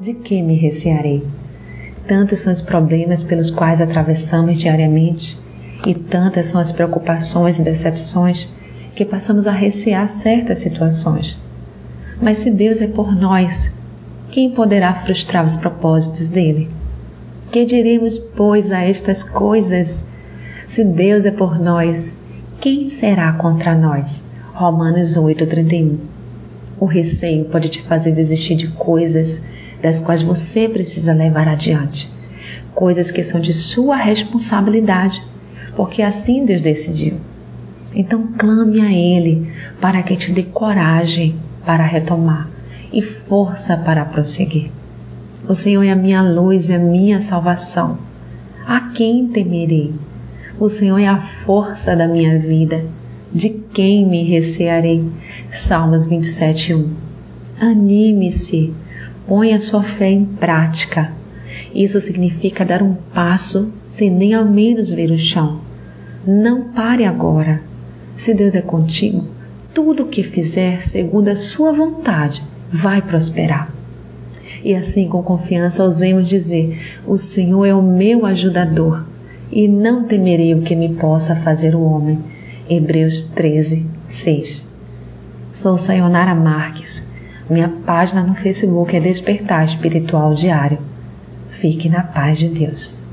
de que me recearei? Tantos são os problemas pelos quais atravessamos diariamente e tantas são as preocupações e decepções que passamos a recear certas situações. Mas se Deus é por nós, quem poderá frustrar os propósitos dele? Que diremos, pois, a estas coisas? Se Deus é por nós, quem será contra nós? Romanos 8:31. O receio pode te fazer desistir de coisas das quais você precisa levar adiante, coisas que são de sua responsabilidade, porque assim Deus decidiu. Então clame a Ele para que te dê coragem para retomar e força para prosseguir. O Senhor é a minha luz e a minha salvação. A quem temerei? O Senhor é a força da minha vida. De quem me recearei? Salmos 27, 1. Anime-se, ponha sua fé em prática. Isso significa dar um passo sem nem ao menos ver o chão. Não pare agora. Se Deus é contigo, tudo o que fizer segundo a sua vontade vai prosperar. E assim, com confiança, ousemos dizer: O Senhor é o meu ajudador, e não temerei o que me possa fazer o homem. Hebreus 13, 6. Sou Sayonara Marques. Minha página no Facebook é Despertar Espiritual Diário. Fique na paz de Deus.